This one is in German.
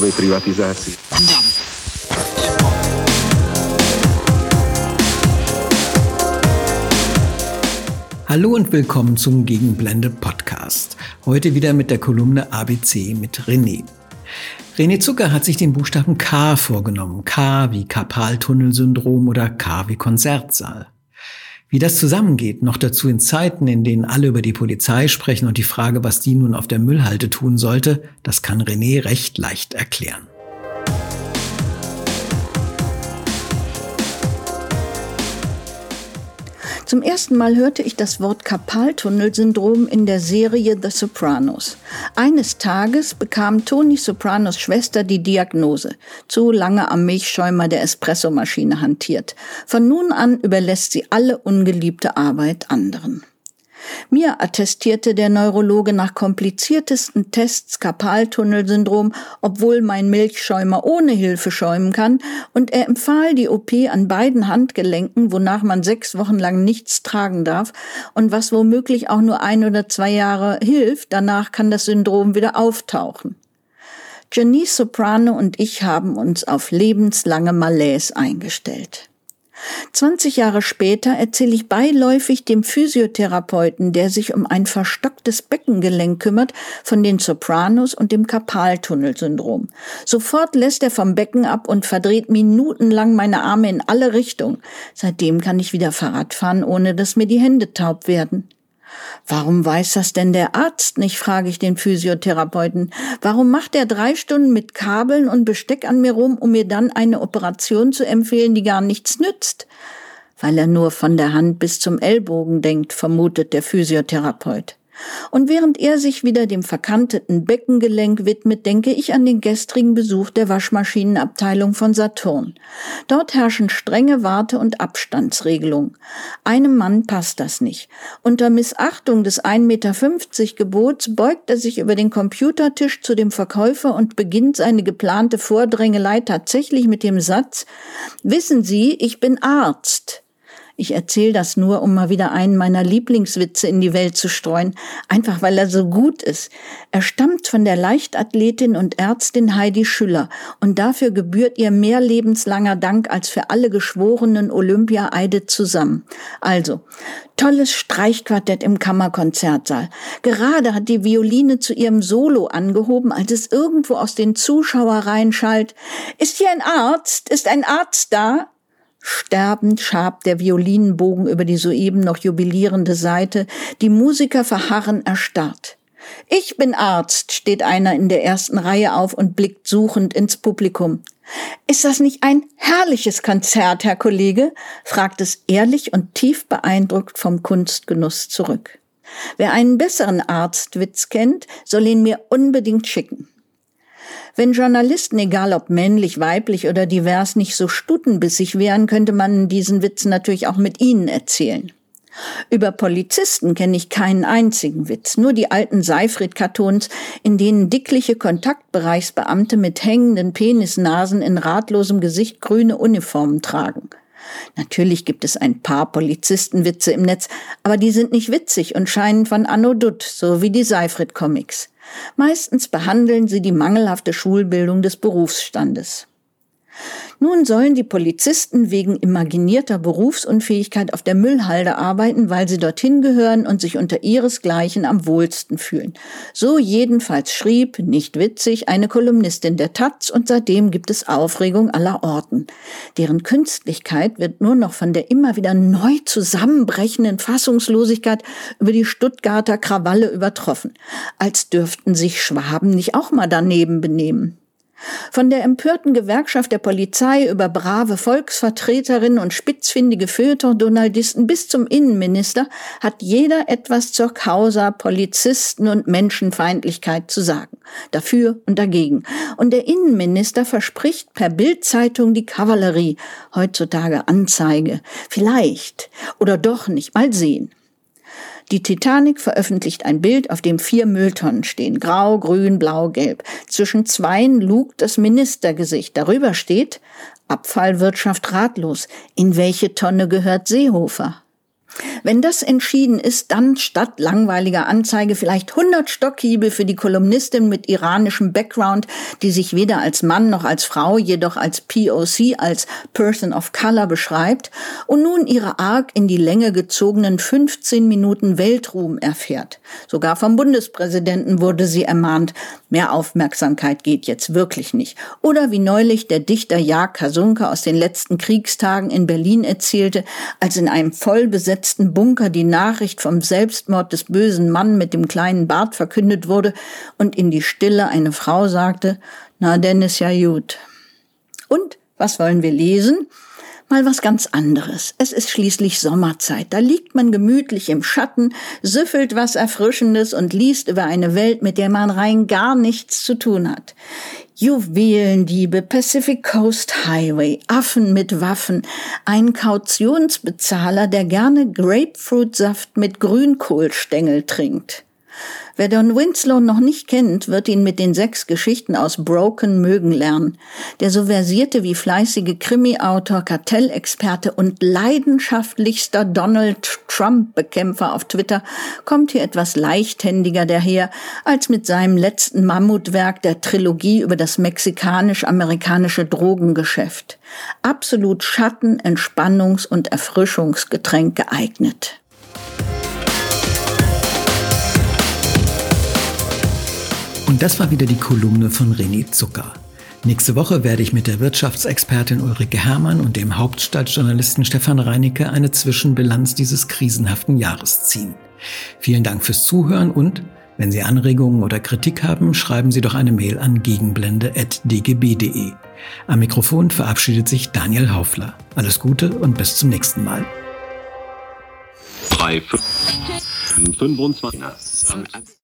novej privatizácii. Hallo und willkommen zum Gegenblende Podcast. Heute wieder mit der Kolumne ABC mit René. René Zucker hat sich den Buchstaben K vorgenommen. K wie Karpaltunnelsyndrom oder K wie Konzertsaal. Wie das zusammengeht, noch dazu in Zeiten, in denen alle über die Polizei sprechen und die Frage, was die nun auf der Müllhalde tun sollte, das kann René recht leicht erklären. Zum ersten Mal hörte ich das Wort Karpaltunnelsyndrom in der Serie The Sopranos. Eines Tages bekam Tony Sopranos Schwester die Diagnose. Zu lange am Milchschäumer der Espressomaschine hantiert. Von nun an überlässt sie alle ungeliebte Arbeit anderen. Mir attestierte der Neurologe nach kompliziertesten Tests Karpaltunnelsyndrom, obwohl mein Milchschäumer ohne Hilfe schäumen kann, und er empfahl die OP an beiden Handgelenken, wonach man sechs Wochen lang nichts tragen darf und was womöglich auch nur ein oder zwei Jahre hilft, danach kann das Syndrom wieder auftauchen. Janice Soprano und ich haben uns auf lebenslange Malaise eingestellt. 20 Jahre später erzähle ich beiläufig dem Physiotherapeuten, der sich um ein verstocktes Beckengelenk kümmert, von den Sopranos und dem Karpaltunnelsyndrom. Sofort lässt er vom Becken ab und verdreht minutenlang meine Arme in alle Richtungen. Seitdem kann ich wieder Fahrrad fahren, ohne dass mir die Hände taub werden. Warum weiß das denn der Arzt nicht, frage ich den Physiotherapeuten. Warum macht er drei Stunden mit Kabeln und Besteck an mir rum, um mir dann eine Operation zu empfehlen, die gar nichts nützt? Weil er nur von der Hand bis zum Ellbogen denkt, vermutet der Physiotherapeut. Und während er sich wieder dem verkanteten Beckengelenk widmet, denke ich an den gestrigen Besuch der Waschmaschinenabteilung von Saturn. Dort herrschen strenge Warte- und Abstandsregelungen. Einem Mann passt das nicht. Unter Missachtung des 1,50 Meter Gebots beugt er sich über den Computertisch zu dem Verkäufer und beginnt seine geplante Vordrängelei tatsächlich mit dem Satz, Wissen Sie, ich bin Arzt. Ich erzähle das nur, um mal wieder einen meiner Lieblingswitze in die Welt zu streuen, einfach weil er so gut ist. Er stammt von der Leichtathletin und Ärztin Heidi Schüller und dafür gebührt ihr mehr lebenslanger Dank als für alle geschworenen Olympia-Eide zusammen. Also, tolles Streichquartett im Kammerkonzertsaal. Gerade hat die Violine zu ihrem Solo angehoben, als es irgendwo aus den Zuschauereien schallt. Ist hier ein Arzt? Ist ein Arzt da? Sterbend schabt der Violinenbogen über die soeben noch jubilierende Seite. Die Musiker verharren erstarrt. Ich bin Arzt, steht einer in der ersten Reihe auf und blickt suchend ins Publikum. Ist das nicht ein herrliches Konzert, Herr Kollege? fragt es ehrlich und tief beeindruckt vom Kunstgenuss zurück. Wer einen besseren Arztwitz kennt, soll ihn mir unbedingt schicken. Wenn Journalisten, egal ob männlich, weiblich oder divers, nicht so stutenbissig wären, könnte man diesen Witz natürlich auch mit ihnen erzählen. Über Polizisten kenne ich keinen einzigen Witz, nur die alten Seifried-Kartons, in denen dickliche Kontaktbereichsbeamte mit hängenden Penisnasen in ratlosem Gesicht grüne Uniformen tragen. Natürlich gibt es ein paar Polizistenwitze im Netz, aber die sind nicht witzig und scheinen von Anno Dutt, so wie die Seifried-Comics. Meistens behandeln sie die mangelhafte Schulbildung des Berufsstandes. Nun sollen die Polizisten wegen imaginierter Berufsunfähigkeit auf der Müllhalde arbeiten, weil sie dorthin gehören und sich unter ihresgleichen am wohlsten fühlen. So jedenfalls schrieb, nicht witzig, eine Kolumnistin der Taz und seitdem gibt es Aufregung aller Orten. Deren Künstlichkeit wird nur noch von der immer wieder neu zusammenbrechenden Fassungslosigkeit über die Stuttgarter Krawalle übertroffen. Als dürften sich Schwaben nicht auch mal daneben benehmen. Von der empörten Gewerkschaft der Polizei über brave Volksvertreterinnen und spitzfindige Feuilleton-Donaldisten bis zum Innenminister hat jeder etwas zur Causa Polizisten und Menschenfeindlichkeit zu sagen. Dafür und dagegen. Und der Innenminister verspricht per Bildzeitung die Kavallerie, heutzutage Anzeige. Vielleicht. Oder doch nicht. Mal sehen. Die Titanic veröffentlicht ein Bild, auf dem vier Mülltonnen stehen. Grau, grün, blau, gelb. Zwischen zweien lugt das Ministergesicht. Darüber steht Abfallwirtschaft ratlos. In welche Tonne gehört Seehofer? Wenn das entschieden ist, dann statt langweiliger Anzeige vielleicht 100 Stockhiebe für die Kolumnistin mit iranischem Background, die sich weder als Mann noch als Frau, jedoch als POC, als Person of Color beschreibt und nun ihre arg in die Länge gezogenen 15 Minuten Weltruhm erfährt. Sogar vom Bundespräsidenten wurde sie ermahnt, mehr Aufmerksamkeit geht jetzt wirklich nicht. Oder wie neulich der Dichter Jag Kasunka aus den letzten Kriegstagen in Berlin erzählte, als in einem vollbesetzten Bunker die Nachricht vom Selbstmord des bösen Mann mit dem kleinen Bart verkündet wurde und in die Stille eine Frau sagte, na denn ist ja gut. Und was wollen wir lesen? Mal was ganz anderes. Es ist schließlich Sommerzeit. Da liegt man gemütlich im Schatten, süffelt was Erfrischendes und liest über eine Welt, mit der man rein gar nichts zu tun hat. Juwelendiebe, Pacific Coast Highway, Affen mit Waffen, ein Kautionsbezahler, der gerne Grapefruitsaft mit Grünkohlstängel trinkt. Wer Don Winslow noch nicht kennt, wird ihn mit den sechs Geschichten aus Broken mögen lernen. Der so versierte wie fleißige Krimi-Autor, Kartellexperte und leidenschaftlichster Donald Trump-Bekämpfer auf Twitter kommt hier etwas leichthändiger daher als mit seinem letzten Mammutwerk der Trilogie über das mexikanisch-amerikanische Drogengeschäft. Absolut Schatten-, Entspannungs- und Erfrischungsgetränk geeignet. Und das war wieder die Kolumne von René Zucker. Nächste Woche werde ich mit der Wirtschaftsexpertin Ulrike Herrmann und dem Hauptstadtjournalisten Stefan Reinicke eine Zwischenbilanz dieses krisenhaften Jahres ziehen. Vielen Dank fürs Zuhören und wenn Sie Anregungen oder Kritik haben, schreiben Sie doch eine Mail an gegenblende.dgb.de. Am Mikrofon verabschiedet sich Daniel Haufler. Alles Gute und bis zum nächsten Mal. 3, 5, 25.